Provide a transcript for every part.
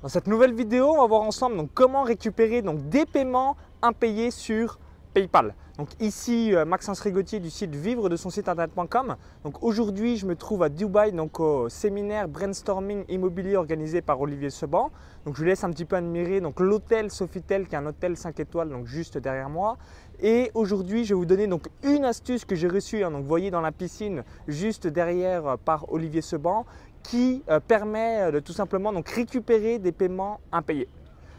Dans cette nouvelle vidéo, on va voir ensemble comment récupérer donc, des paiements impayés sur PayPal. Donc ici euh, Maxence Rigotier du site vivre de son site internet.com. Donc aujourd'hui, je me trouve à Dubaï donc au séminaire brainstorming immobilier organisé par Olivier Seban. Donc je vous laisse un petit peu admirer donc l'hôtel Sofitel qui est un hôtel 5 étoiles donc juste derrière moi. Et aujourd'hui, je vais vous donner donc une astuce que j'ai reçue hein. donc voyez dans la piscine juste derrière euh, par Olivier Seban qui euh, permet euh, de tout simplement donc récupérer des paiements impayés.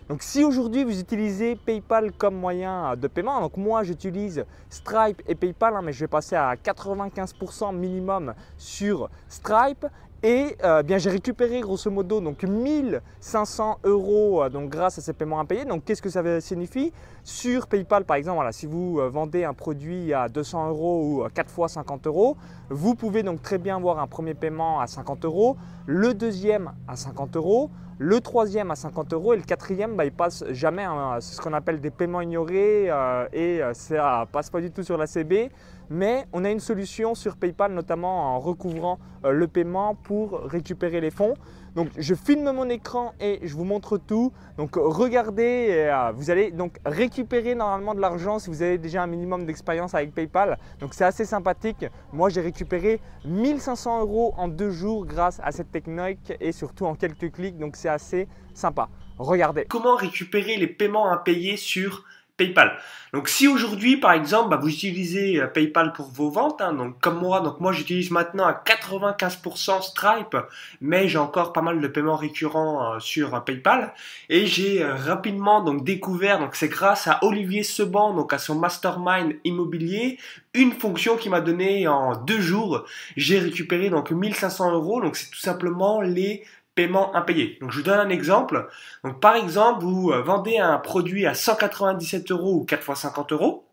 Donc si aujourd'hui vous utilisez PayPal comme moyen euh, de paiement, donc moi j'utilise Stripe et PayPal, hein, mais je vais passer à 95% minimum sur Stripe. Et euh, bien, j'ai récupéré grosso modo donc 1500 euros euh, donc, grâce à ces paiements impayés. Donc, qu'est-ce que ça signifie? Sur PayPal, par exemple, voilà, si vous euh, vendez un produit à 200 euros ou 4 fois 50 euros, vous pouvez donc très bien voir un premier paiement à 50 euros, le deuxième à 50 euros, le troisième à 50 euros et le quatrième, bah, il passe jamais. Hein. c'est ce qu'on appelle des paiements ignorés et ça passe pas du tout sur la CB mais on a une solution sur PayPal, notamment en recouvrant euh, le paiement pour récupérer les fonds. Donc je filme mon écran et je vous montre tout. Donc regardez, euh, vous allez donc récupérer normalement de l'argent si vous avez déjà un minimum d'expérience avec PayPal. Donc c'est assez sympathique. Moi j'ai récupéré 1500 euros en deux jours grâce à cette technique et surtout en quelques clics. Donc c'est assez sympa. Regardez. Comment récupérer les paiements impayés sur PayPal. Donc si aujourd'hui par exemple bah, vous utilisez euh, PayPal pour vos ventes, hein, donc comme moi, donc moi j'utilise maintenant à 95% Stripe, mais j'ai encore pas mal de paiements récurrents euh, sur euh, PayPal et j'ai rapidement donc découvert donc c'est grâce à Olivier Seban donc à son mastermind immobilier une fonction qui m'a donné en deux jours j'ai récupéré donc 1500 euros donc c'est tout simplement les paiement impayé. Donc je vous donne un exemple. Donc par exemple, vous euh, vendez un produit à 197 euros ou 4 fois 50 euros.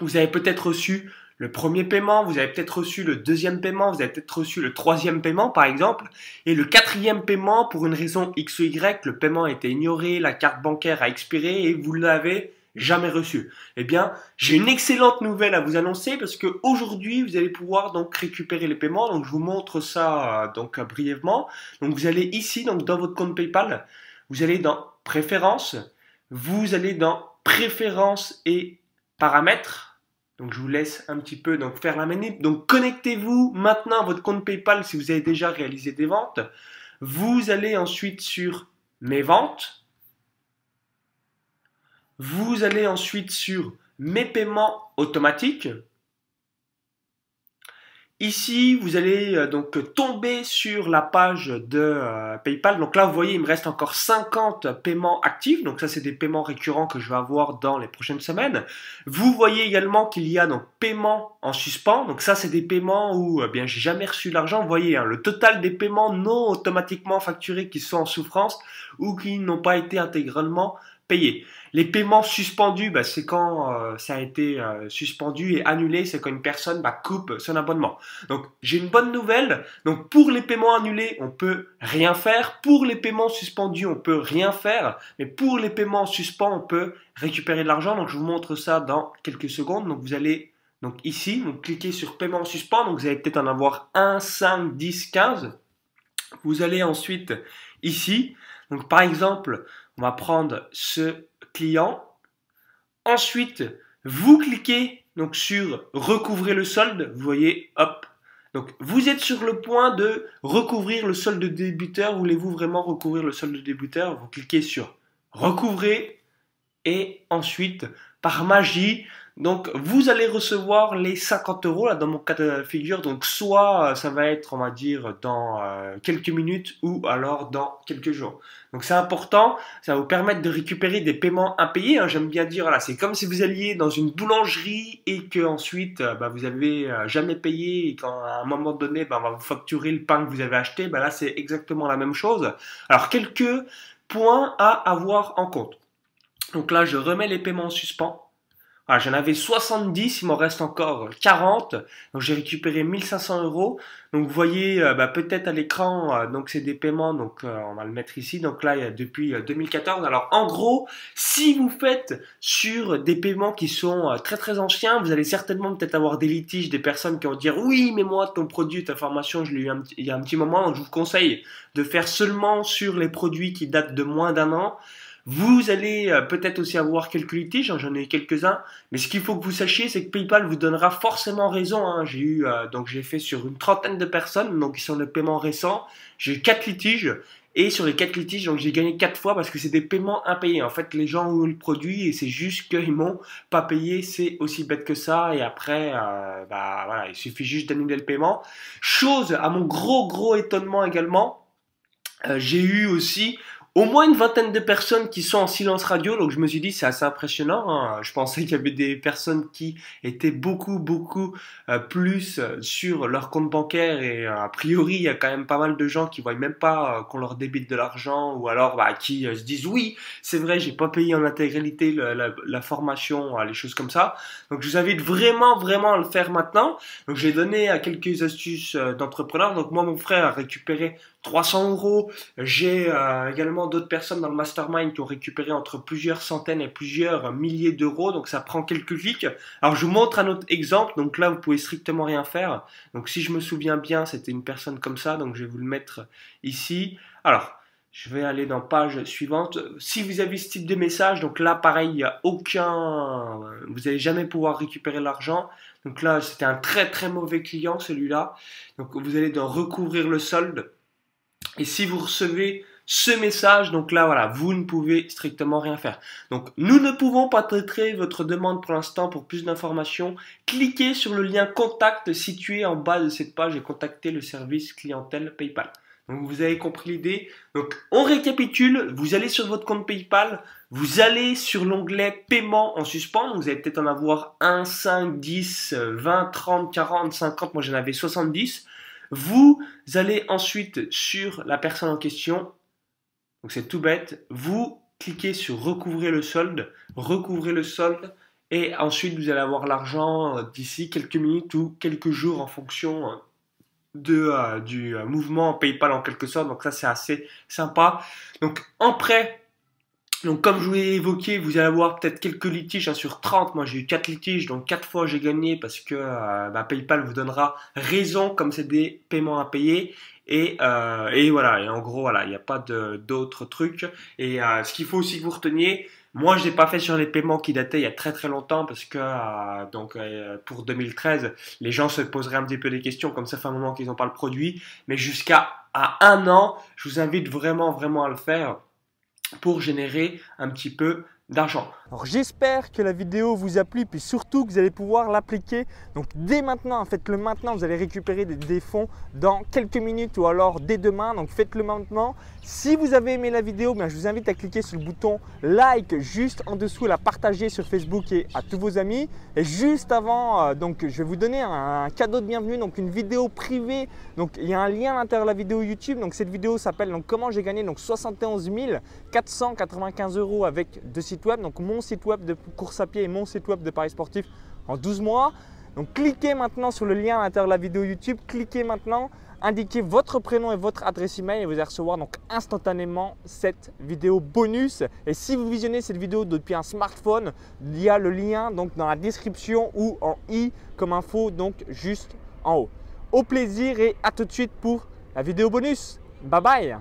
Vous avez peut-être reçu le premier paiement, vous avez peut-être reçu le deuxième paiement, vous avez peut-être reçu le troisième paiement par exemple, et le quatrième paiement, pour une raison X ou Y, le paiement a été ignoré, la carte bancaire a expiré et vous l'avez jamais reçu. Eh bien, j'ai une excellente nouvelle à vous annoncer parce que aujourd'hui, vous allez pouvoir donc récupérer les paiements. Donc, je vous montre ça euh, donc brièvement. Donc, vous allez ici donc dans votre compte PayPal, vous allez dans Préférences, vous allez dans Préférences et Paramètres. Donc, je vous laisse un petit peu donc faire la manip. Donc, connectez-vous maintenant à votre compte PayPal si vous avez déjà réalisé des ventes. Vous allez ensuite sur Mes ventes vous allez ensuite sur Mes paiements automatiques. Ici, vous allez euh, donc tomber sur la page de euh, PayPal. Donc là, vous voyez, il me reste encore 50 paiements actifs. Donc ça, c'est des paiements récurrents que je vais avoir dans les prochaines semaines. Vous voyez également qu'il y a donc paiements en suspens. Donc ça, c'est des paiements où eh bien j'ai jamais reçu l'argent. Vous voyez, hein, le total des paiements non automatiquement facturés qui sont en souffrance ou qui n'ont pas été intégralement payés. Les paiements suspendus, bah, c'est quand euh, ça a été euh, suspendu et annulé, c'est quand une personne bah, coupe son abonnement. Donc j'ai une bonne nouvelle. Donc pour les paiements annulés, on peut rien faire. Pour les paiements suspendus, on peut rien faire. Mais pour les paiements suspens, on peut récupérer de l'argent. Donc je vous montre ça dans quelques secondes. Donc vous allez donc ici, donc cliquez sur paiement suspens. Donc vous allez peut-être en avoir 1, 5, 10, 15. Vous allez ensuite ici. Donc par exemple, on va prendre ce client. Ensuite, vous cliquez donc sur recouvrir le solde. Vous voyez, hop. Donc, vous êtes sur le point de recouvrir le solde de débuteur. Voulez-vous vraiment recouvrir le solde de débuteur Vous cliquez sur recouvrer et ensuite, par magie, donc vous allez recevoir les 50 euros là dans mon cas de figure. Donc soit euh, ça va être on va dire dans euh, quelques minutes ou alors dans quelques jours. Donc c'est important, ça va vous permettre de récupérer des paiements impayés. Hein. J'aime bien dire voilà c'est comme si vous alliez dans une boulangerie et que ensuite euh, bah, vous avez jamais payé et qu'à un moment donné bah, on va vous facturer le pain que vous avez acheté. Bah, là c'est exactement la même chose. Alors quelques points à avoir en compte. Donc là je remets les paiements en suspens. Ah, j'en avais 70, il m'en reste encore 40. Donc j'ai récupéré 1500 euros. Donc vous voyez euh, bah, peut-être à l'écran, euh, donc c'est des paiements, donc euh, on va le mettre ici. Donc là, depuis 2014. Alors en gros, si vous faites sur des paiements qui sont très très anciens, vous allez certainement peut-être avoir des litiges, des personnes qui vont dire oui, mais moi ton produit, ta formation, je l'ai eu il y a un petit moment. Donc je vous conseille de faire seulement sur les produits qui datent de moins d'un an. Vous allez euh, peut-être aussi avoir quelques litiges, hein, j'en ai quelques-uns, mais ce qu'il faut que vous sachiez, c'est que PayPal vous donnera forcément raison. Hein. J'ai eu euh, donc j'ai fait sur une trentaine de personnes, donc qui sont des paiements récents, j'ai eu quatre litiges. Et sur les quatre litiges, donc j'ai gagné quatre fois parce que c'est des paiements impayés. En fait, les gens ont eu le produit et c'est juste qu'ils m'ont pas payé. C'est aussi bête que ça. Et après, euh, bah il suffit juste d'annuler le paiement. Chose à mon gros gros étonnement également, j'ai eu aussi au moins une vingtaine de personnes qui sont en silence radio, donc je me suis dit c'est assez impressionnant. Hein. Je pensais qu'il y avait des personnes qui étaient beaucoup beaucoup euh, plus euh, sur leur compte bancaire et euh, a priori il y a quand même pas mal de gens qui voient même pas qu'on leur débite de l'argent ou alors bah, qui se disent oui c'est vrai j'ai pas payé en intégralité la, la, formation, les choses comme ça. Donc je vous invite vraiment vraiment à le faire maintenant. Donc j'ai donné à quelques astuces d'entrepreneurs. Donc moi mon frère a récupéré 300 euros. J'ai euh, également d'autres personnes dans le mastermind qui ont récupéré entre plusieurs centaines et plusieurs milliers d'euros. Donc ça prend quelques clics. Alors je vous montre un autre exemple. Donc là, vous pouvez strictement rien faire. Donc si je me souviens bien, c'était une personne comme ça. Donc je vais vous le mettre ici. Alors, je vais aller dans page suivante. Si vous avez ce type de message, donc là, pareil, il n'y a aucun. Vous n'allez jamais pouvoir récupérer l'argent. Donc là, c'était un très très mauvais client, celui-là. Donc vous allez recouvrir le solde. Et si vous recevez ce message, donc là, voilà, vous ne pouvez strictement rien faire. Donc, nous ne pouvons pas traiter votre demande pour l'instant. Pour plus d'informations, cliquez sur le lien contact situé en bas de cette page et contactez le service clientèle PayPal. Donc, vous avez compris l'idée. Donc, on récapitule. Vous allez sur votre compte PayPal. Vous allez sur l'onglet paiement en suspens. vous allez peut-être en avoir 1, 5, 10, 20, 30, 40, 50. Moi, j'en avais 70. Vous allez ensuite sur la personne en question. Donc c'est tout bête. Vous cliquez sur recouvrir le solde, recouvrez le solde et ensuite vous allez avoir l'argent euh, d'ici quelques minutes ou quelques jours en fonction euh, de, euh, du mouvement PayPal en quelque sorte. Donc ça c'est assez sympa. Donc en prêt, donc comme je vous l'ai évoqué, vous allez avoir peut-être quelques litiges hein, sur 30. Moi j'ai eu 4 litiges, donc 4 fois j'ai gagné parce que euh, bah, PayPal vous donnera raison comme c'est des paiements à payer. Et, euh, et voilà, et en gros voilà, il n'y a pas d'autres trucs. Et euh, ce qu'il faut aussi que vous reteniez, moi je l'ai pas fait sur les paiements qui dataient il y a très très longtemps parce que donc pour 2013, les gens se poseraient un petit peu des questions comme ça fait un moment qu'ils n'ont pas le produit. Mais jusqu'à à un an, je vous invite vraiment vraiment à le faire pour générer un petit peu d'argent. Alors j'espère que la vidéo vous a plu puis surtout que vous allez pouvoir l'appliquer. Donc dès maintenant, faites-le maintenant, vous allez récupérer des, fonds dans quelques minutes ou alors dès demain. Donc faites-le maintenant. Si vous avez aimé la vidéo, bien, je vous invite à cliquer sur le bouton like juste en dessous, la partager sur Facebook et à tous vos amis. Et juste avant, euh, donc je vais vous donner un, cadeau de bienvenue, donc une vidéo privée. Donc il y a un lien à l'intérieur de la vidéo YouTube. Donc cette vidéo s'appelle comment j'ai gagné donc 71 495 euros avec deux sites web. Donc mon site web de course à pied et mon site web de paris sportif en 12 mois. Donc cliquez maintenant sur le lien à l'intérieur de la vidéo YouTube. Cliquez maintenant indiquez votre prénom et votre adresse email et vous allez recevoir donc instantanément cette vidéo bonus. Et si vous visionnez cette vidéo depuis un smartphone, il y a le lien donc dans la description ou en i comme info donc juste en haut. Au plaisir et à tout de suite pour la vidéo bonus. Bye bye